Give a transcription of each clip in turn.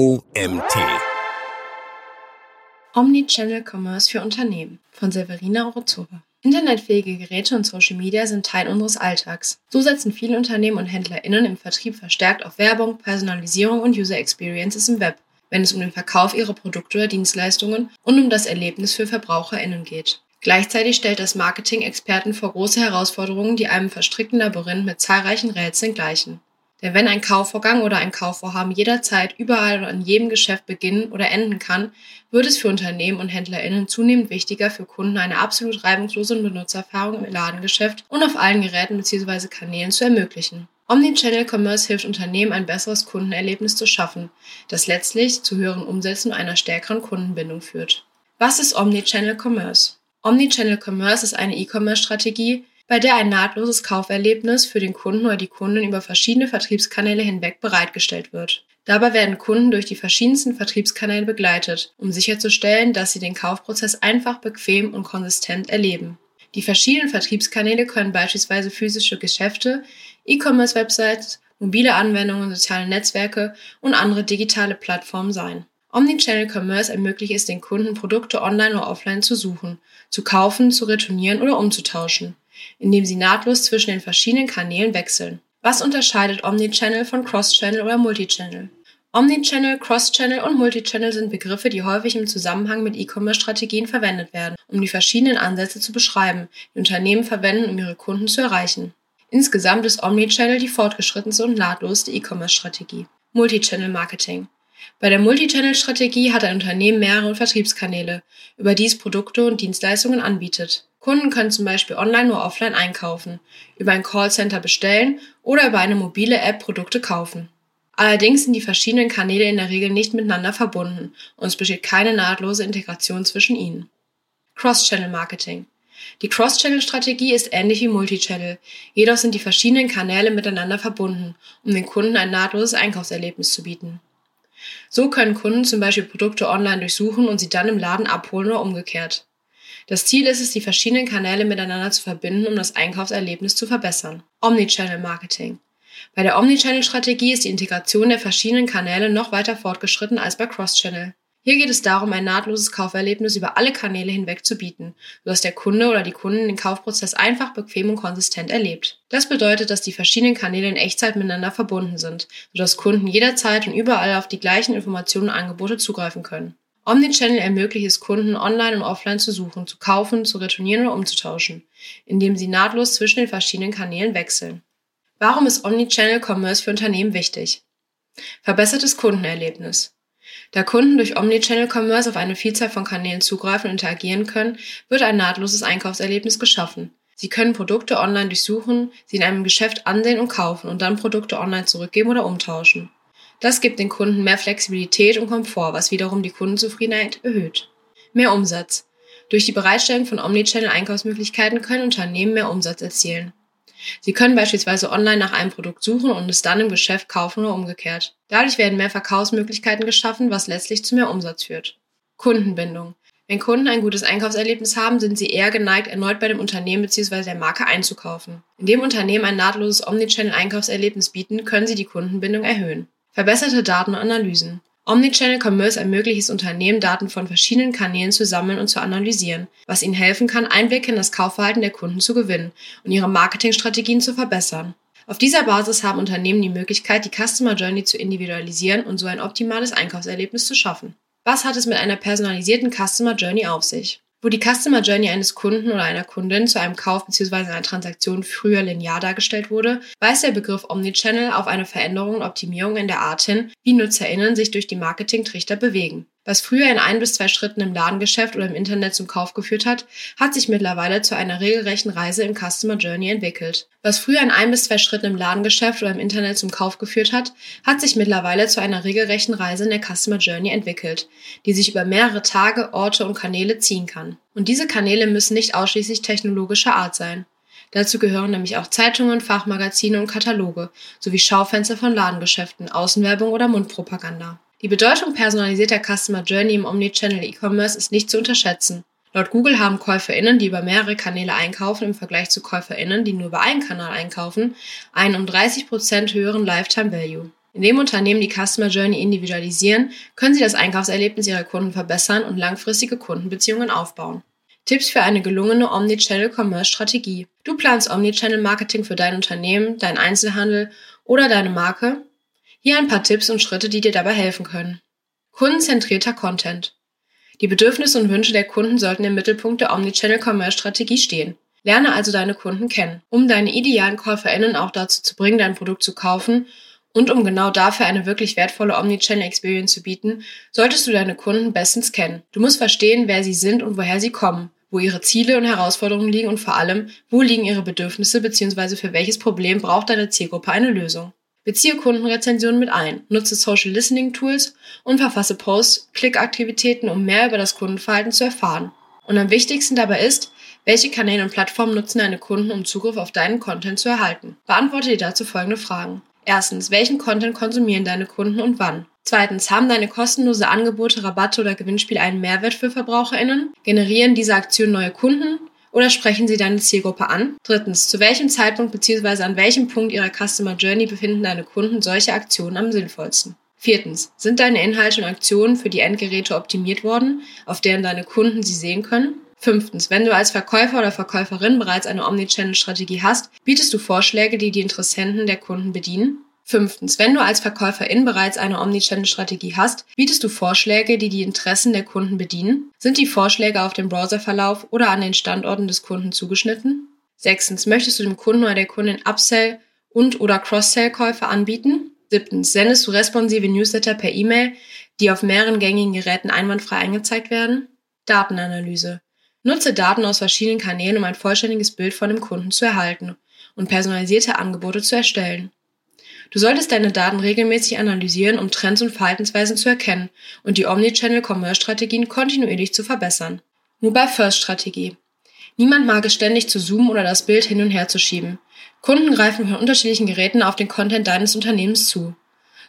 OMT. Omnichannel Commerce für Unternehmen von Severina Orozova. Internetfähige Geräte und Social Media sind Teil unseres Alltags. So setzen viele Unternehmen und HändlerInnen im Vertrieb verstärkt auf Werbung, Personalisierung und User Experiences im Web, wenn es um den Verkauf ihrer Produkte oder Dienstleistungen und um das Erlebnis für VerbraucherInnen geht. Gleichzeitig stellt das Marketing Experten vor große Herausforderungen, die einem verstrickten Labyrinth mit zahlreichen Rätseln gleichen. Denn wenn ein Kaufvorgang oder ein Kaufvorhaben jederzeit überall und an jedem Geschäft beginnen oder enden kann, wird es für Unternehmen und HändlerInnen zunehmend wichtiger, für Kunden eine absolut reibungslose Benutzererfahrung im Ladengeschäft und auf allen Geräten bzw. Kanälen zu ermöglichen. Omnichannel Commerce hilft Unternehmen, ein besseres Kundenerlebnis zu schaffen, das letztlich zu höheren Umsätzen und einer stärkeren Kundenbindung führt. Was ist Omnichannel Commerce? Omnichannel Commerce ist eine E-Commerce-Strategie, bei der ein nahtloses Kauferlebnis für den Kunden oder die Kundin über verschiedene Vertriebskanäle hinweg bereitgestellt wird. Dabei werden Kunden durch die verschiedensten Vertriebskanäle begleitet, um sicherzustellen, dass sie den Kaufprozess einfach, bequem und konsistent erleben. Die verschiedenen Vertriebskanäle können beispielsweise physische Geschäfte, E-Commerce-Websites, mobile Anwendungen, soziale Netzwerke und andere digitale Plattformen sein. Omnichannel Commerce ermöglicht es den Kunden, Produkte online oder offline zu suchen, zu kaufen, zu retournieren oder umzutauschen indem sie nahtlos zwischen den verschiedenen Kanälen wechseln. Was unterscheidet Omnichannel von Cross-Channel oder Multichannel? Omnichannel, Cross-Channel und Multichannel sind Begriffe, die häufig im Zusammenhang mit E-Commerce-Strategien verwendet werden, um die verschiedenen Ansätze zu beschreiben, die Unternehmen verwenden, um ihre Kunden zu erreichen. Insgesamt ist Omnichannel die fortgeschrittenste und nahtloseste E-Commerce-Strategie. Multichannel Marketing. Bei der Multichannel-Strategie hat ein Unternehmen mehrere Vertriebskanäle, über die es Produkte und Dienstleistungen anbietet. Kunden können zum Beispiel online oder offline einkaufen, über ein Callcenter bestellen oder über eine mobile App Produkte kaufen. Allerdings sind die verschiedenen Kanäle in der Regel nicht miteinander verbunden und es besteht keine nahtlose Integration zwischen ihnen. Cross-Channel Marketing. Die Cross-Channel-Strategie ist ähnlich wie Multichannel, jedoch sind die verschiedenen Kanäle miteinander verbunden, um den Kunden ein nahtloses Einkaufserlebnis zu bieten. So können Kunden zum Beispiel Produkte online durchsuchen und sie dann im Laden abholen oder umgekehrt. Das Ziel ist es, die verschiedenen Kanäle miteinander zu verbinden, um das Einkaufserlebnis zu verbessern. Omnichannel Marketing. Bei der Omnichannel-Strategie ist die Integration der verschiedenen Kanäle noch weiter fortgeschritten als bei Cross-Channel. Hier geht es darum, ein nahtloses Kauferlebnis über alle Kanäle hinweg zu bieten, sodass der Kunde oder die Kunden den Kaufprozess einfach, bequem und konsistent erlebt. Das bedeutet, dass die verschiedenen Kanäle in Echtzeit miteinander verbunden sind, sodass Kunden jederzeit und überall auf die gleichen Informationen und Angebote zugreifen können. Omnichannel ermöglicht es Kunden, online und offline zu suchen, zu kaufen, zu retournieren oder umzutauschen, indem sie nahtlos zwischen den verschiedenen Kanälen wechseln. Warum ist Omnichannel Commerce für Unternehmen wichtig? Verbessertes Kundenerlebnis. Da Kunden durch Omnichannel Commerce auf eine Vielzahl von Kanälen zugreifen und interagieren können, wird ein nahtloses Einkaufserlebnis geschaffen. Sie können Produkte online durchsuchen, sie in einem Geschäft ansehen und kaufen und dann Produkte online zurückgeben oder umtauschen. Das gibt den Kunden mehr Flexibilität und Komfort, was wiederum die Kundenzufriedenheit erhöht. Mehr Umsatz. Durch die Bereitstellung von Omnichannel-Einkaufsmöglichkeiten können Unternehmen mehr Umsatz erzielen. Sie können beispielsweise online nach einem Produkt suchen und es dann im Geschäft kaufen oder umgekehrt. Dadurch werden mehr Verkaufsmöglichkeiten geschaffen, was letztlich zu mehr Umsatz führt. Kundenbindung. Wenn Kunden ein gutes Einkaufserlebnis haben, sind sie eher geneigt, erneut bei dem Unternehmen bzw. der Marke einzukaufen. Indem Unternehmen ein nahtloses Omnichannel-Einkaufserlebnis bieten, können sie die Kundenbindung erhöhen. Verbesserte Daten und Analysen. Omnichannel Commerce ermöglicht es Unternehmen, Daten von verschiedenen Kanälen zu sammeln und zu analysieren, was ihnen helfen kann, Einblicke in das Kaufverhalten der Kunden zu gewinnen und ihre Marketingstrategien zu verbessern. Auf dieser Basis haben Unternehmen die Möglichkeit, die Customer Journey zu individualisieren und so ein optimales Einkaufserlebnis zu schaffen. Was hat es mit einer personalisierten Customer Journey auf sich? Wo die Customer Journey eines Kunden oder einer Kundin zu einem Kauf bzw. einer Transaktion früher linear dargestellt wurde, weist der Begriff Omnichannel auf eine Veränderung und Optimierung in der Art hin, wie NutzerInnen sich durch die Marketingtrichter bewegen. Was früher in ein bis zwei Schritten im Ladengeschäft oder im Internet zum Kauf geführt hat, hat sich mittlerweile zu einer regelrechten Reise im Customer Journey entwickelt. Was früher in ein bis zwei Schritten im Ladengeschäft oder im Internet zum Kauf geführt hat, hat sich mittlerweile zu einer regelrechten Reise in der Customer Journey entwickelt, die sich über mehrere Tage, Orte und Kanäle ziehen kann. Und diese Kanäle müssen nicht ausschließlich technologischer Art sein. Dazu gehören nämlich auch Zeitungen, Fachmagazine und Kataloge sowie Schaufenster von Ladengeschäften, Außenwerbung oder Mundpropaganda. Die Bedeutung personalisierter Customer Journey im Omnichannel E-Commerce ist nicht zu unterschätzen. Laut Google haben KäuferInnen, die über mehrere Kanäle einkaufen, im Vergleich zu KäuferInnen, die nur über einen Kanal einkaufen, einen um 30% höheren Lifetime Value. Indem Unternehmen die Customer Journey individualisieren, können sie das Einkaufserlebnis ihrer Kunden verbessern und langfristige Kundenbeziehungen aufbauen. Tipps für eine gelungene Omnichannel-Commerce-Strategie. Du planst Omnichannel-Marketing für dein Unternehmen, deinen Einzelhandel oder deine Marke. Hier ein paar Tipps und Schritte, die dir dabei helfen können. Kundenzentrierter Content. Die Bedürfnisse und Wünsche der Kunden sollten im Mittelpunkt der Omnichannel-Commerce-Strategie stehen. Lerne also deine Kunden kennen, um deine idealen KäuferInnen auch dazu zu bringen, dein Produkt zu kaufen und um genau dafür eine wirklich wertvolle Omnichannel-Experience zu bieten, solltest du deine Kunden bestens kennen. Du musst verstehen, wer sie sind und woher sie kommen, wo ihre Ziele und Herausforderungen liegen und vor allem, wo liegen ihre Bedürfnisse bzw. für welches Problem braucht deine Zielgruppe eine Lösung. Beziehe Kundenrezensionen mit ein, nutze Social Listening Tools und verfasse Posts, Klickaktivitäten, um mehr über das Kundenverhalten zu erfahren. Und am wichtigsten dabei ist, welche Kanäle und Plattformen nutzen deine Kunden, um Zugriff auf deinen Content zu erhalten? Beantworte dir dazu folgende Fragen. Erstens, welchen Content konsumieren deine Kunden und wann? Zweitens, haben deine kostenlose Angebote, Rabatte oder Gewinnspiele einen Mehrwert für VerbraucherInnen? Generieren diese Aktionen neue Kunden? Oder sprechen sie deine Zielgruppe an? Drittens, zu welchem Zeitpunkt bzw. an welchem Punkt ihrer Customer Journey befinden deine Kunden solche Aktionen am sinnvollsten? Viertens, sind deine Inhalte und Aktionen für die Endgeräte optimiert worden, auf deren deine Kunden sie sehen können? Fünftens, wenn du als Verkäufer oder Verkäuferin bereits eine Omnichannel-Strategie hast, bietest du Vorschläge, die die Interessenten der Kunden bedienen? Fünftens, wenn du als Verkäuferin bereits eine Omnichannel-Strategie hast, bietest du Vorschläge, die die Interessen der Kunden bedienen? Sind die Vorschläge auf dem Browserverlauf oder an den Standorten des Kunden zugeschnitten? Sechstens, möchtest du dem Kunden oder der Kundin Upsell und oder Cross-Sell-Käufe anbieten? Siebtens, sendest du responsive Newsletter per E-Mail, die auf mehreren gängigen Geräten einwandfrei angezeigt werden? Datenanalyse. Nutze Daten aus verschiedenen Kanälen, um ein vollständiges Bild von dem Kunden zu erhalten und personalisierte Angebote zu erstellen. Du solltest deine Daten regelmäßig analysieren, um Trends und Verhaltensweisen zu erkennen und die Omnichannel-Commerce-Strategien kontinuierlich zu verbessern. Mobile First Strategie. Niemand mag es ständig zu zoomen oder das Bild hin und her zu schieben. Kunden greifen von unterschiedlichen Geräten auf den Content deines Unternehmens zu.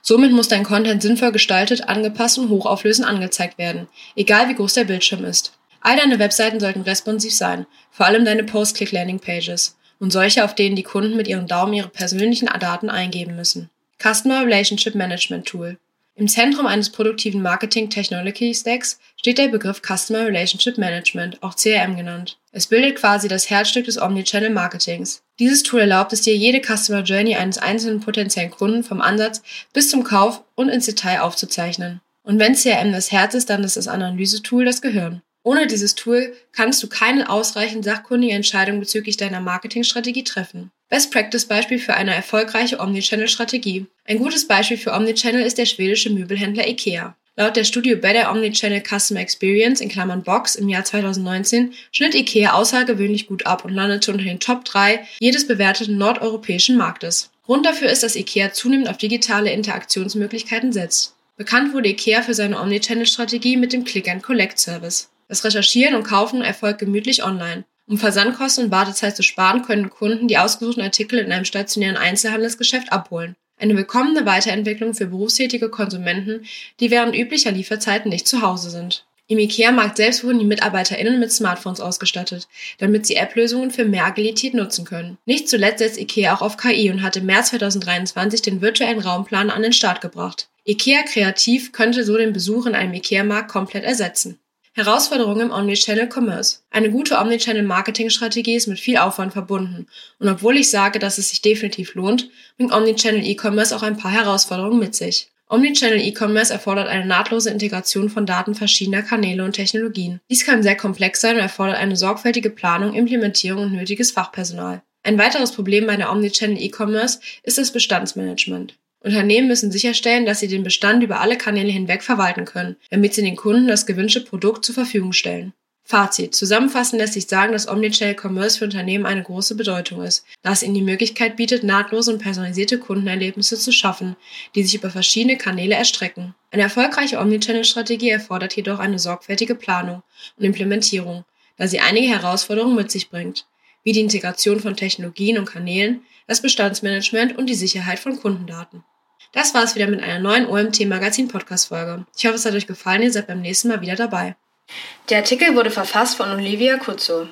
Somit muss dein Content sinnvoll gestaltet, angepasst und hochauflösend angezeigt werden, egal wie groß der Bildschirm ist. All deine Webseiten sollten responsiv sein, vor allem deine Post-Click-Landing-Pages und solche, auf denen die Kunden mit ihren Daumen ihre persönlichen Daten eingeben müssen. Customer Relationship Management Tool. Im Zentrum eines produktiven Marketing Technology Stacks steht der Begriff Customer Relationship Management, auch CRM genannt. Es bildet quasi das Herzstück des Omnichannel Marketings. Dieses Tool erlaubt es dir, jede Customer Journey eines einzelnen potenziellen Kunden vom Ansatz bis zum Kauf und ins Detail aufzuzeichnen. Und wenn CRM das Herz ist, dann ist das Analysetool das Gehirn. Ohne dieses Tool kannst du keine ausreichend sachkundige Entscheidung bezüglich deiner Marketingstrategie treffen. Best Practice Beispiel für eine erfolgreiche Omnichannel-Strategie. Ein gutes Beispiel für Omnichannel ist der schwedische Möbelhändler IKEA. Laut der Studie Better Omnichannel Customer Experience in Klammern Box im Jahr 2019 schnitt IKEA außergewöhnlich gut ab und landete unter den Top 3 jedes bewerteten nordeuropäischen Marktes. Grund dafür ist, dass IKEA zunehmend auf digitale Interaktionsmöglichkeiten setzt. Bekannt wurde IKEA für seine Omnichannel-Strategie mit dem Click-and-Collect-Service. Das Recherchieren und Kaufen erfolgt gemütlich online. Um Versandkosten und Wartezeit zu sparen, können Kunden die ausgesuchten Artikel in einem stationären Einzelhandelsgeschäft abholen. Eine willkommene Weiterentwicklung für berufstätige Konsumenten, die während üblicher Lieferzeiten nicht zu Hause sind. Im IKEA-Markt selbst wurden die MitarbeiterInnen mit Smartphones ausgestattet, damit sie App-Lösungen für mehr Agilität nutzen können. Nicht zuletzt setzt IKEA auch auf KI und hat im März 2023 den virtuellen Raumplan an den Start gebracht. IKEA Kreativ könnte so den Besuch in einem IKEA-Markt komplett ersetzen. Herausforderungen im Omnichannel Commerce. Eine gute Omnichannel Marketing Strategie ist mit viel Aufwand verbunden. Und obwohl ich sage, dass es sich definitiv lohnt, bringt Omnichannel E-Commerce auch ein paar Herausforderungen mit sich. Omnichannel E-Commerce erfordert eine nahtlose Integration von Daten verschiedener Kanäle und Technologien. Dies kann sehr komplex sein und erfordert eine sorgfältige Planung, Implementierung und nötiges Fachpersonal. Ein weiteres Problem bei der Omnichannel E-Commerce ist das Bestandsmanagement. Unternehmen müssen sicherstellen, dass sie den Bestand über alle Kanäle hinweg verwalten können, damit sie den Kunden das gewünschte Produkt zur Verfügung stellen. Fazit. Zusammenfassend lässt sich sagen, dass Omnichannel Commerce für Unternehmen eine große Bedeutung ist, da es ihnen die Möglichkeit bietet, nahtlose und personalisierte Kundenerlebnisse zu schaffen, die sich über verschiedene Kanäle erstrecken. Eine erfolgreiche Omnichannel-Strategie erfordert jedoch eine sorgfältige Planung und Implementierung, da sie einige Herausforderungen mit sich bringt, wie die Integration von Technologien und Kanälen, das Bestandsmanagement und die Sicherheit von Kundendaten. Das war es wieder mit einer neuen OMT Magazin Podcast Folge. Ich hoffe, es hat euch gefallen. Ihr seid beim nächsten Mal wieder dabei. Der Artikel wurde verfasst von Olivia Kurzo.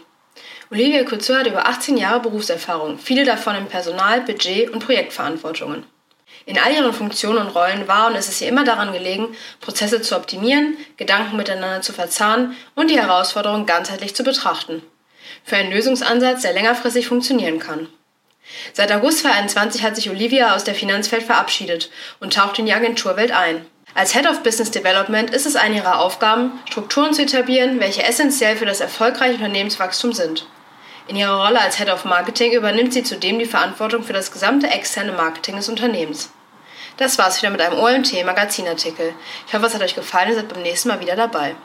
Olivia Kurzo hat über 18 Jahre Berufserfahrung, viele davon in Personal, Budget und Projektverantwortungen. In all ihren Funktionen und Rollen war und ist es ihr immer daran gelegen, Prozesse zu optimieren, Gedanken miteinander zu verzahnen und die Herausforderungen ganzheitlich zu betrachten. Für einen Lösungsansatz, der längerfristig funktionieren kann. Seit August 2021 hat sich Olivia aus der Finanzwelt verabschiedet und taucht in die Agenturwelt ein. Als Head of Business Development ist es eine ihrer Aufgaben, Strukturen zu etablieren, welche essentiell für das erfolgreiche Unternehmenswachstum sind. In ihrer Rolle als Head of Marketing übernimmt sie zudem die Verantwortung für das gesamte externe Marketing des Unternehmens. Das war's wieder mit einem OMT Magazinartikel. Ich hoffe, es hat euch gefallen und seid beim nächsten Mal wieder dabei.